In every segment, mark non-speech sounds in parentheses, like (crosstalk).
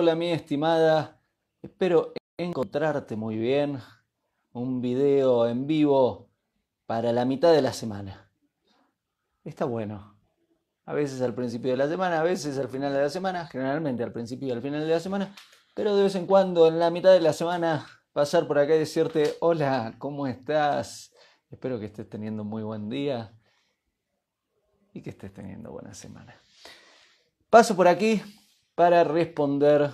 Hola mi estimada, espero encontrarte muy bien. Un video en vivo para la mitad de la semana. Está bueno. A veces al principio de la semana, a veces al final de la semana, generalmente al principio y al final de la semana, pero de vez en cuando en la mitad de la semana pasar por acá y decirte, hola, ¿cómo estás? Espero que estés teniendo muy buen día y que estés teniendo buena semana. Paso por aquí para responder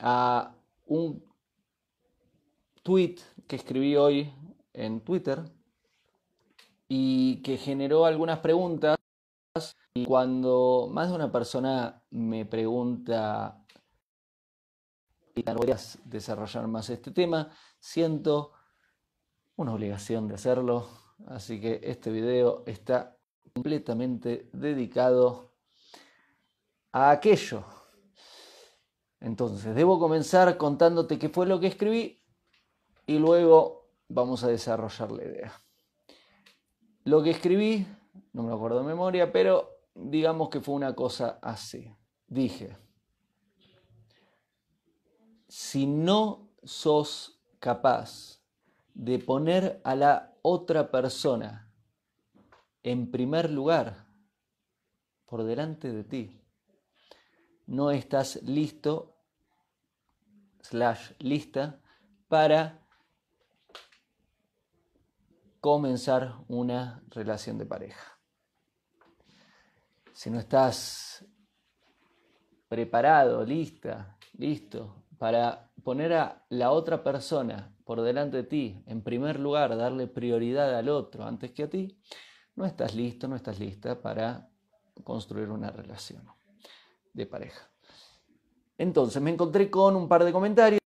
a un tweet que escribí hoy en Twitter y que generó algunas preguntas. Y cuando más de una persona me pregunta y a desarrollar más este tema, siento una obligación de hacerlo. Así que este video está completamente dedicado a aquello. Entonces, debo comenzar contándote qué fue lo que escribí y luego vamos a desarrollar la idea. Lo que escribí, no me acuerdo de memoria, pero digamos que fue una cosa así. Dije, si no sos capaz de poner a la otra persona en primer lugar por delante de ti, no estás listo, slash lista, para comenzar una relación de pareja. Si no estás preparado, lista, listo para poner a la otra persona por delante de ti, en primer lugar, darle prioridad al otro antes que a ti, no estás listo, no estás lista para construir una relación de pareja. Entonces me encontré con un par de comentarios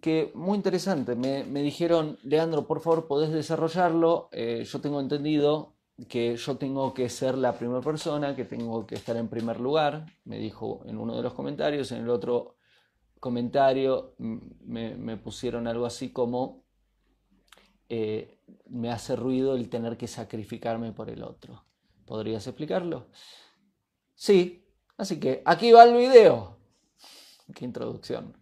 que muy interesante. Me, dijeron, Leandro, por favor, podés desarrollarlo. Eh, yo tengo entendido que yo tengo que ser la primera persona, que tengo que estar en primer lugar, me dijo en uno de los comentarios, en el otro comentario me, pusieron algo así como, eh, me hace ruido el tener que sacrificarme por el otro. ¿Podrías explicarlo? Sí, así que aquí va el video. Qué introducción.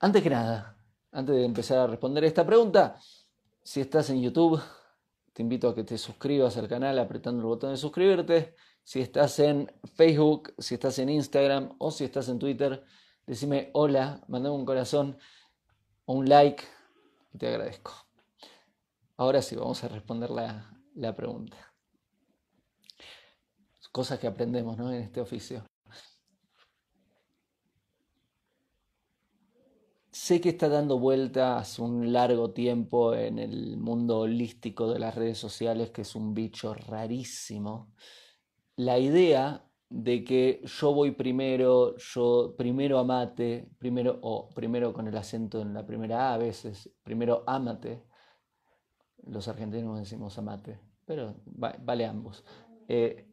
Antes que nada, antes de empezar a responder esta pregunta, si estás en YouTube, te invito a que te suscribas al canal apretando el botón de suscribirte. Si estás en Facebook, si estás en Instagram o si estás en Twitter, decime hola, mandame un corazón o un like y te agradezco. Ahora sí, vamos a responder la, la pregunta. Cosas que aprendemos ¿no? en este oficio. Sé que está dando vueltas un largo tiempo en el mundo holístico de las redes sociales, que es un bicho rarísimo. La idea de que yo voy primero, yo primero amate, primero, o primero con el acento en la primera A a veces, primero amate. Los argentinos decimos amate, pero vale ambos. Eh,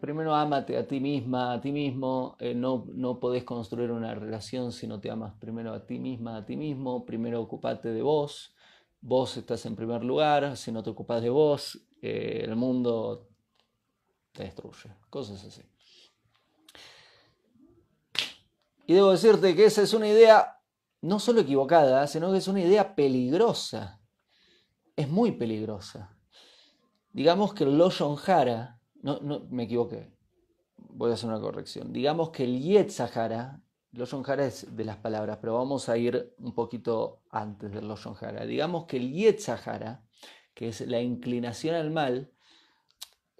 primero amate a ti misma, a ti mismo, eh, no, no podés construir una relación si no te amas primero a ti misma, a ti mismo, primero ocupate de vos, vos estás en primer lugar, si no te ocupas de vos, eh, el mundo te destruye, cosas así. Y debo decirte que esa es una idea no solo equivocada, sino que es una idea peligrosa. Es muy peligrosa. Digamos que el Loshon Hara, no, no, me equivoqué. Voy a hacer una corrección. Digamos que el Yetzahara, Loshon Hara es de las palabras, pero vamos a ir un poquito antes del Loshon Hara. Digamos que el Yetzahara, que es la inclinación al mal,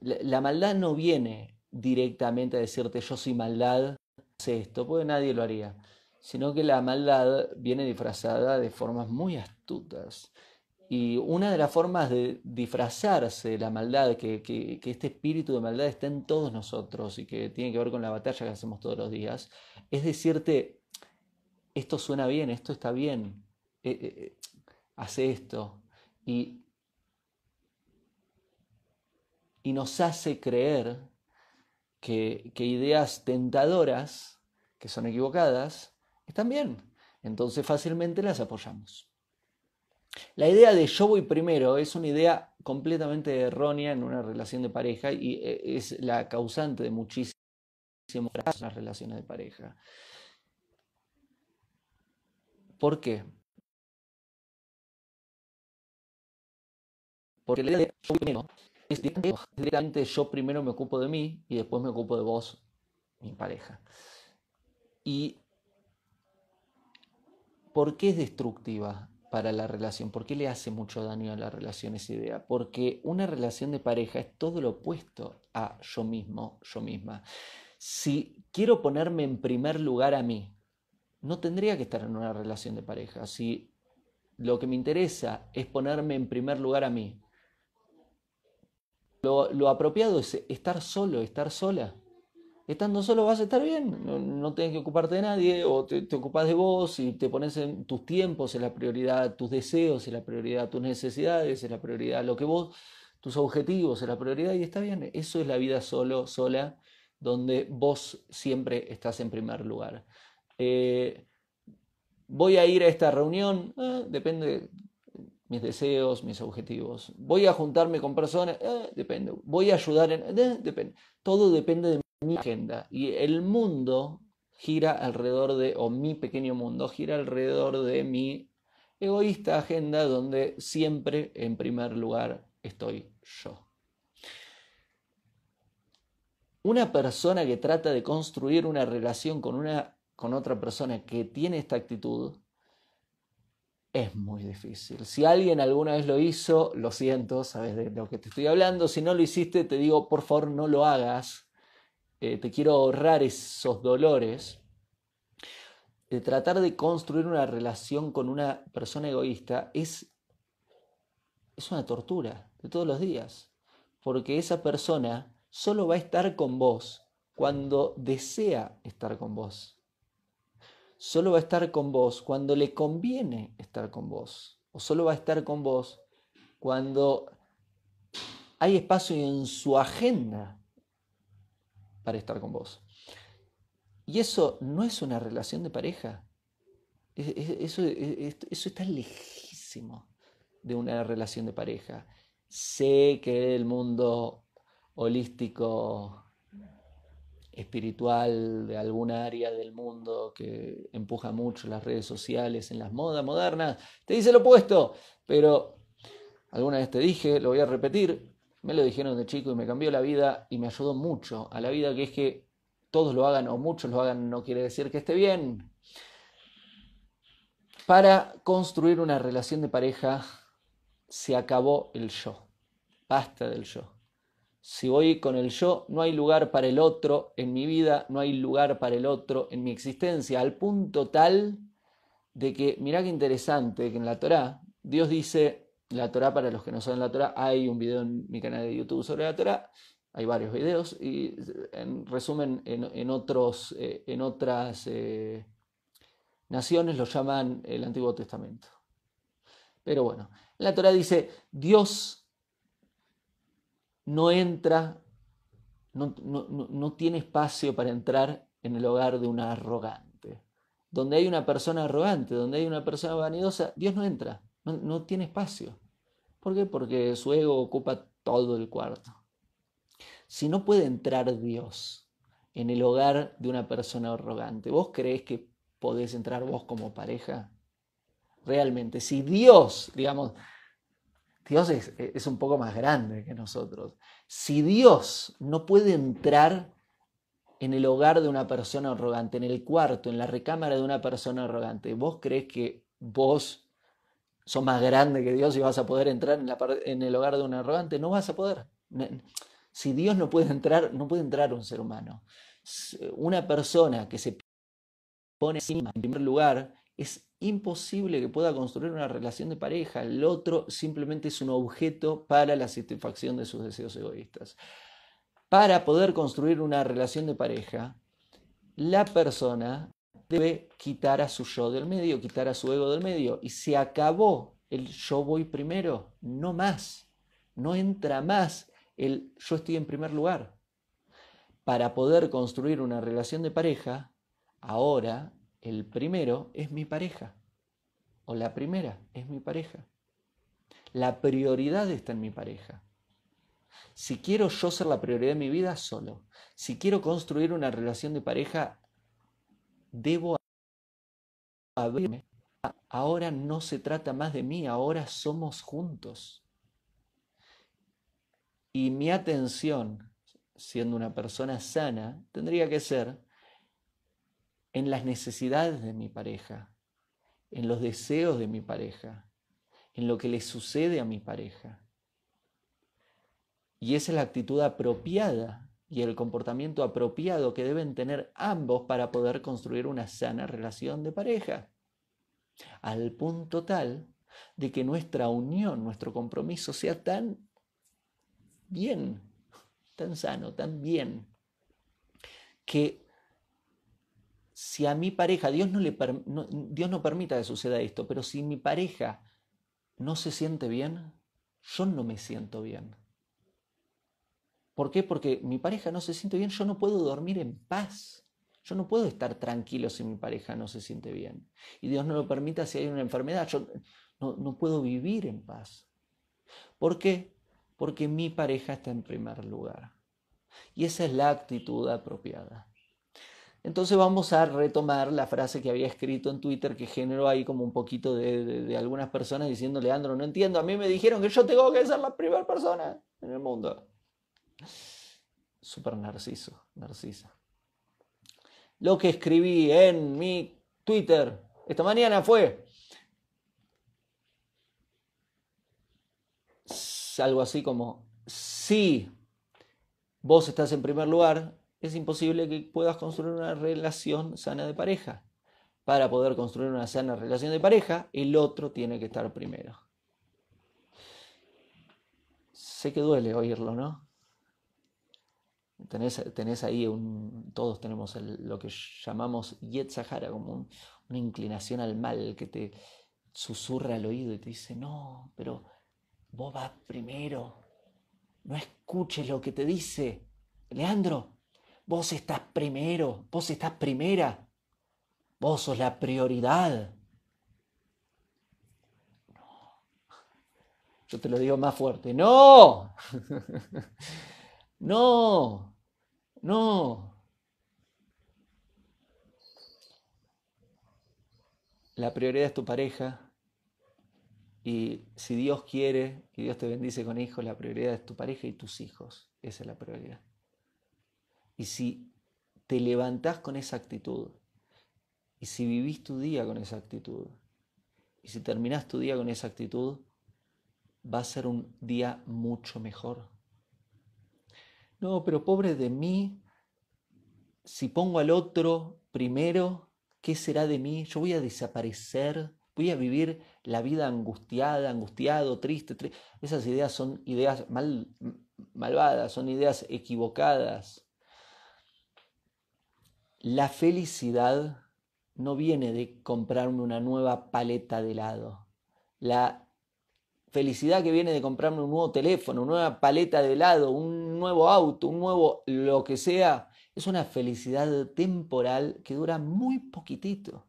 la, maldad no viene directamente a decirte yo soy maldad, sé esto, porque nadie lo haría, sino que la maldad viene disfrazada de formas muy astutas. Y una de las formas de disfrazarse de la maldad, que, que, este espíritu de maldad está en todos nosotros y que tiene que ver con la batalla que hacemos todos los días, es decirte, esto suena bien, esto está bien, eh, eh, eh, hace esto. Y, y nos hace creer que, ideas tentadoras, que son equivocadas, están bien. Entonces fácilmente las apoyamos. La idea de yo voy primero es una idea completamente errónea en una relación de pareja y eh, es la causante de muchísimas las relaciones de pareja. ¿Por qué? Porque la idea de yo primero es directamente yo primero me ocupo de mí y después me ocupo de vos, mi pareja. ¿Y por qué es destructiva para la relación? ¿Por qué le hace mucho daño a la relación esa idea? Porque una relación de pareja es todo lo opuesto a yo mismo, yo misma. Si quiero ponerme en primer lugar a mí, no tendría que estar en una relación de pareja. Si lo que me interesa es ponerme en primer lugar a mí, lo, apropiado es estar solo, estar sola. Estando solo vas a estar bien, no, no tienes que ocuparte de nadie, o te, te, ocupas de vos y te pones en tus tiempos, en la prioridad, tus deseos, en la prioridad, tus necesidades, en la prioridad, lo que vos, tus objetivos, en la prioridad, y está bien. Eso es la vida solo, sola, donde vos siempre estás en primer lugar. Eh, voy a ir a esta reunión, ah, depende mis deseos, mis objetivos. Voy a juntarme con personas, eh, depende. Voy a ayudar en, eh, depende. Todo depende de mi agenda. Y el mundo gira alrededor de, o mi pequeño mundo gira alrededor de mi egoísta agenda donde siempre en primer lugar estoy yo. Una persona que trata de construir una relación con, una, con otra persona que tiene esta actitud es muy difícil. Si alguien alguna vez lo hizo, lo siento, sabes de lo que te estoy hablando. Si no lo hiciste, te digo, por favor, no lo hagas. Eh, te quiero ahorrar esos dolores. De tratar de construir una relación con una persona egoísta es, es una tortura de todos los días. Porque esa persona solo va a estar con vos cuando desea estar con vos solo va a estar con vos cuando le conviene estar con vos. O solo va a estar con vos cuando hay espacio en su agenda para estar con vos. Y eso no es una relación de pareja. Eso, está lejísimo de una relación de pareja. Sé que el mundo holístico espiritual de alguna área del mundo que empuja mucho las redes sociales, en las modas modernas, te dice lo opuesto, pero alguna vez te dije, lo voy a repetir, me lo dijeron de chico y me cambió la vida y me ayudó mucho a la vida, que es que todos lo hagan o muchos lo hagan no quiere decir que esté bien. Para construir una relación de pareja se acabó el yo, basta del yo. Si voy con el yo, no hay lugar para el otro en mi vida, no hay lugar para el otro en mi existencia, al punto tal de que, mirá qué interesante, que en la Torá, Dios dice, la Torá para los que no saben la Torá, hay un video en mi canal de YouTube sobre la Torá, hay varios videos, y en resumen, en, otros, eh, en otras eh, naciones lo llaman el Antiguo Testamento. Pero bueno, la Torá dice, Dios no entra, no, tiene espacio para entrar en el hogar de una arrogante. Donde hay una persona arrogante, donde hay una persona vanidosa, Dios no entra, no, tiene espacio. ¿Por qué? Porque su ego ocupa todo el cuarto. Si no puede entrar Dios en el hogar de una persona arrogante, ¿vos creés que podés entrar vos como pareja? Realmente, si Dios, digamos, Dios es, un poco más grande que nosotros. Si Dios no puede entrar en el hogar de una persona arrogante, en el cuarto, en la recámara de una persona arrogante, ¿vos crees que vos sos más grande que Dios y vas a poder entrar en, en el hogar de un arrogante? No vas a poder. Si Dios no puede entrar, no puede entrar un ser humano. Una persona que se pone en primer lugar es imposible que pueda construir una relación de pareja. El otro simplemente es un objeto para la satisfacción de sus deseos egoístas. Para poder construir una relación de pareja, la persona debe quitar a su yo del medio, quitar a su ego del medio. Y se acabó el yo voy primero, no más. No entra más el yo estoy en primer lugar. Para poder construir una relación de pareja, ahora el primero es mi pareja. O la primera es mi pareja. La prioridad está en mi pareja. Si quiero yo ser la prioridad de mi vida, solo. Si quiero construir una relación de pareja, debo abrirme. Ahora no se trata más de mí, ahora somos juntos. Y mi atención, siendo una persona sana, tendría que ser en las necesidades de mi pareja, en los deseos de mi pareja, en lo que le sucede a mi pareja. Y esa es la actitud apropiada y el comportamiento apropiado que deben tener ambos para poder construir una sana relación de pareja. Al punto tal de que nuestra unión, nuestro compromiso sea tan bien, tan sano, tan bien, que si a mi pareja, Dios no, le, Dios no permita que suceda esto, pero si mi pareja no se siente bien, yo no me siento bien. ¿Por qué? Porque mi pareja no se siente bien, yo no puedo dormir en paz. Yo no puedo estar tranquilo si mi pareja no se siente bien. Y Dios no lo permita si hay una enfermedad. Yo no, no puedo vivir en paz. ¿Por qué? Porque mi pareja está en primer lugar. Y esa es la actitud apropiada. Entonces vamos a retomar la frase que había escrito en Twitter que generó ahí como un poquito de, de, de, algunas personas diciendo, Leandro, no entiendo, a mí me dijeron que yo tengo que ser la primera persona en el mundo. Súper narciso, narcisa. Lo que escribí en mi Twitter esta mañana fue algo así como, si vos estás en primer lugar, es imposible que puedas construir una relación sana de pareja. Para poder construir una sana relación de pareja, el otro tiene que estar primero. Sé que duele oírlo, ¿no? Tenés, ahí un, todos tenemos lo que llamamos Yetzahara, como una inclinación al mal que te susurra al oído y te dice, no, pero vos vas primero, no escuches lo que te dice. Leandro, vos estás primero, vos estás primera, vos sos la prioridad. Yo te lo digo más fuerte, no, (laughs) no, no. La prioridad es tu pareja. Y si Dios quiere y Dios te bendice con hijos, la prioridad es tu pareja y tus hijos. Esa es la prioridad. Y si te levantás con esa actitud, y si vivís tu día con esa actitud, y si terminás tu día con esa actitud, va a ser un día mucho mejor. No, pero pobre de mí, si pongo al otro primero, ¿qué será de mí? Yo voy a desaparecer, voy a vivir la vida angustiada, angustiado, triste. Esas ideas son ideas mal, malvadas, son ideas equivocadas. La felicidad no viene de comprarme una nueva paleta de helado. La felicidad que viene de comprarme un nuevo teléfono, una nueva paleta de helado, un nuevo auto, un nuevo lo que sea, es una felicidad temporal que dura muy poquitito.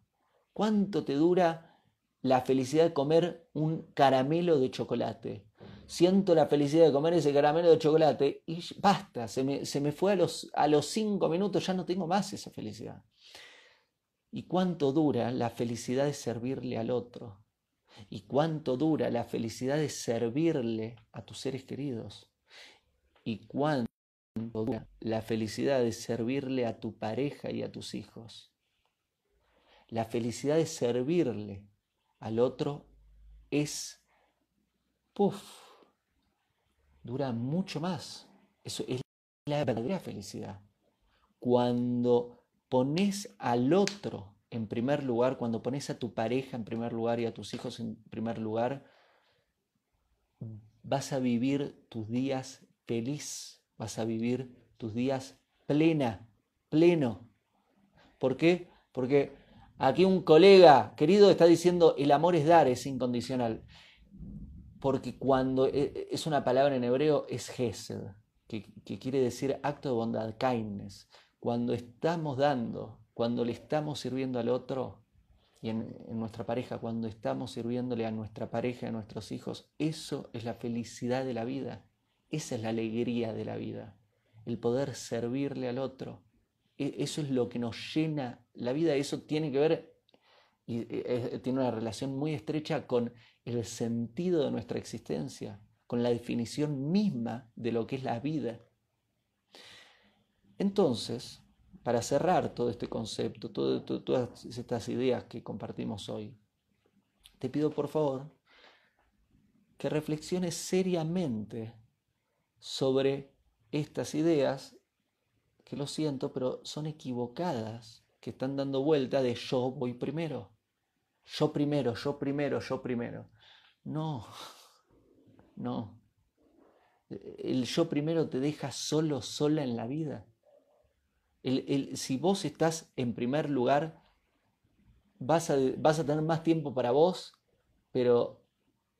¿Cuánto te dura la felicidad de comer un caramelo de chocolate? Siento la felicidad de comer ese caramelo de chocolate y basta, se me, se me fue a los, a los cinco minutos, ya no tengo más esa felicidad. ¿Y cuánto dura la felicidad de servirle al otro? Y cuánto dura la felicidad de servirle a tus seres queridos y cuánto dura la felicidad de servirle a tu pareja y a tus hijos. La felicidad de servirle al otro es, puff, dura mucho más. Eso es la verdadera felicidad. Cuando pones al otro en primer lugar, cuando pones a tu pareja en primer lugar y a tus hijos en primer lugar, vas a vivir tus días feliz, vas a vivir tus días plena, pleno. ¿Por qué? Porque aquí un colega querido está diciendo el amor es dar, es incondicional. Porque cuando e, e, es una palabra en hebreo es gesed, que, que quiere decir acto de bondad, kindness. Cuando estamos dando, cuando le estamos sirviendo al otro y en, nuestra pareja, cuando estamos sirviéndole a nuestra pareja, a nuestros hijos, eso es la felicidad de la vida. Esa es la alegría de la vida, el poder servirle al otro. E, eso es lo que nos llena la vida, eso tiene que ver y eh, tiene una relación muy estrecha con el sentido de nuestra existencia, con la definición misma de lo que es la vida. Entonces, para cerrar todo este concepto, todas estas ideas que compartimos hoy, te pido por favor que reflexiones seriamente sobre estas ideas que lo siento, pero son equivocadas, que están dando vuelta de yo voy primero. Yo primero, yo primero, yo primero. No, no. El yo primero te deja solo, sola en la vida. Si vos estás en primer lugar, vas a, vas a tener más tiempo para vos, pero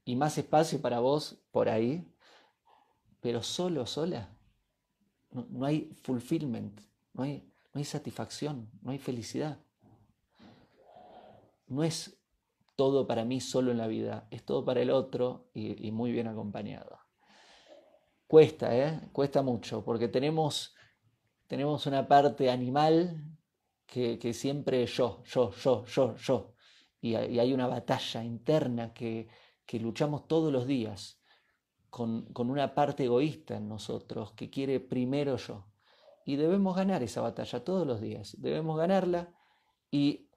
y más espacio para vos por ahí, pero solo, sola. No, no hay fulfillment, no hay, no hay satisfacción, no hay felicidad. No es todo para mí solo en la vida, es todo para el otro y muy bien acompañado. Cuesta, ¿eh? Cuesta mucho, porque tenemos tenemos una parte animal que, siempre yo, yo, yo, yo, yo. Y, hay una batalla interna que, que luchamos todos los días con, con, una parte egoísta en nosotros que quiere primero yo. Y debemos ganar esa batalla todos los días. Debemos ganarla y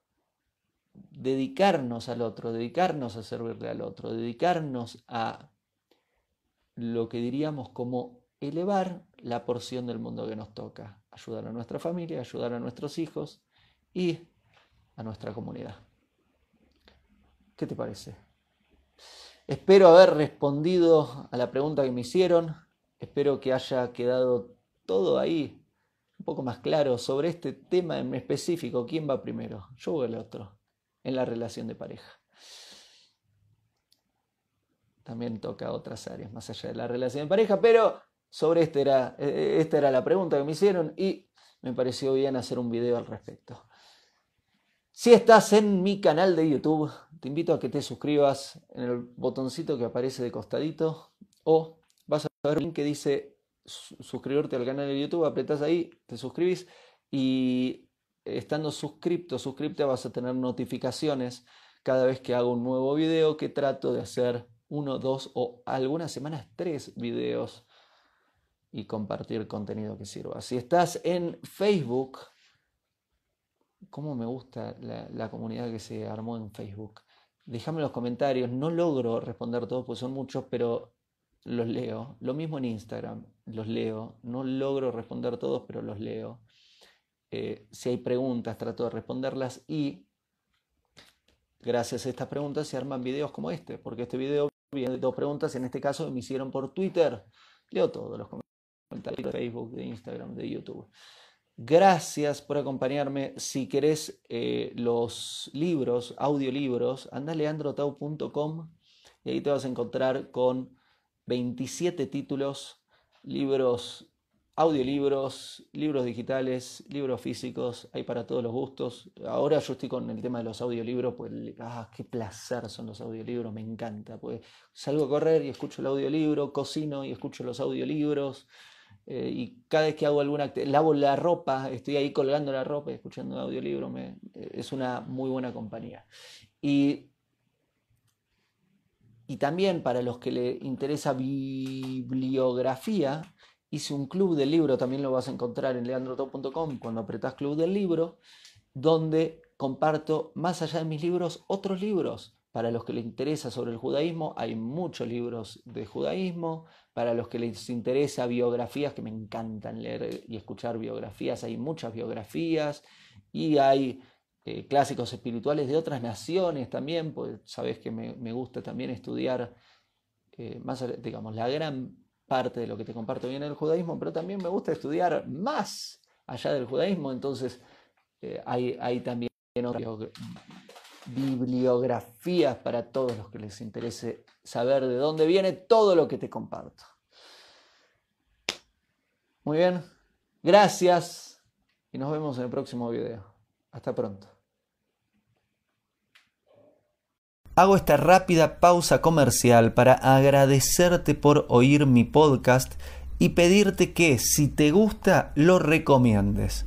dedicarnos al otro, dedicarnos a servirle al otro, dedicarnos a lo que diríamos como elevar la porción del mundo que nos toca, ayudar a nuestra familia, ayudar a nuestros hijos y a nuestra comunidad. ¿Qué te parece? Espero haber respondido a la pregunta que me hicieron, espero que haya quedado todo ahí un poco más claro sobre este tema en específico, quién va primero, yo o el otro, en la relación de pareja. También toca otras áreas más allá de la relación de pareja, pero sobre este era, e, e, esta era la pregunta que me hicieron y me pareció bien hacer un video al respecto. Si estás en mi canal de YouTube, te invito a que te suscribas en el botoncito que aparece de costadito o vas a ver un link que dice suscribirte al canal de YouTube, apretas ahí, te suscribís y estando suscripto, suscripta vas a tener notificaciones cada vez que hago un nuevo video que trato de hacer uno, dos o algunas semanas tres videos y compartir contenido que sirva. Si estás en Facebook, ¿cómo me gusta la, comunidad que se armó en Facebook? Déjame en los comentarios, no logro responder todos, pues son muchos, pero los leo. Lo mismo en Instagram, los leo. No logro responder todos, pero los leo. Eh, si hay preguntas, trato de responderlas y gracias a estas preguntas se arman videos como este, porque este video viene de dos preguntas, en este caso me hicieron por Twitter. Leo todos los comentarios de Facebook, de Instagram, de YouTube. Gracias por acompañarme. Si querés eh, los libros, audiolibros, anda a leandrotau.com y ahí te vas a encontrar con 27 títulos, libros, audiolibros, libros digitales, libros físicos, hay para todos los gustos. Ahora yo estoy con el tema de los audiolibros, pues ah, qué placer son los audiolibros, me encanta. Pues salgo a correr y escucho el audiolibro, cocino y escucho los audiolibros. Eh, y cada vez que hago alguna lavo la ropa, estoy ahí colgando la ropa y escuchando un audiolibro, me, eh, es una muy buena compañía. Y, y también para los que le interesa bibliografía, hice un club del libro, también lo vas a encontrar en leandroto.com cuando apretas club del libro, donde comparto más allá de mis libros otros libros. Para los que les interesa sobre el judaísmo, hay muchos libros de judaísmo, para los que les interesa biografías, que me encantan leer y escuchar biografías, hay muchas biografías. Y hay eh, clásicos espirituales de otras naciones también, pues sabes que me, gusta también estudiar eh, más, digamos, la gran parte de lo que te comparto bien en el judaísmo, pero también me gusta estudiar más allá del judaísmo, entonces eh, hay, también bibliografías para todos los que les interese saber de dónde viene todo lo que te comparto. Muy bien, gracias y nos vemos en el próximo video. Hasta pronto. Hago esta rápida pausa comercial para agradecerte por oír mi podcast y pedirte que si te gusta lo recomiendes.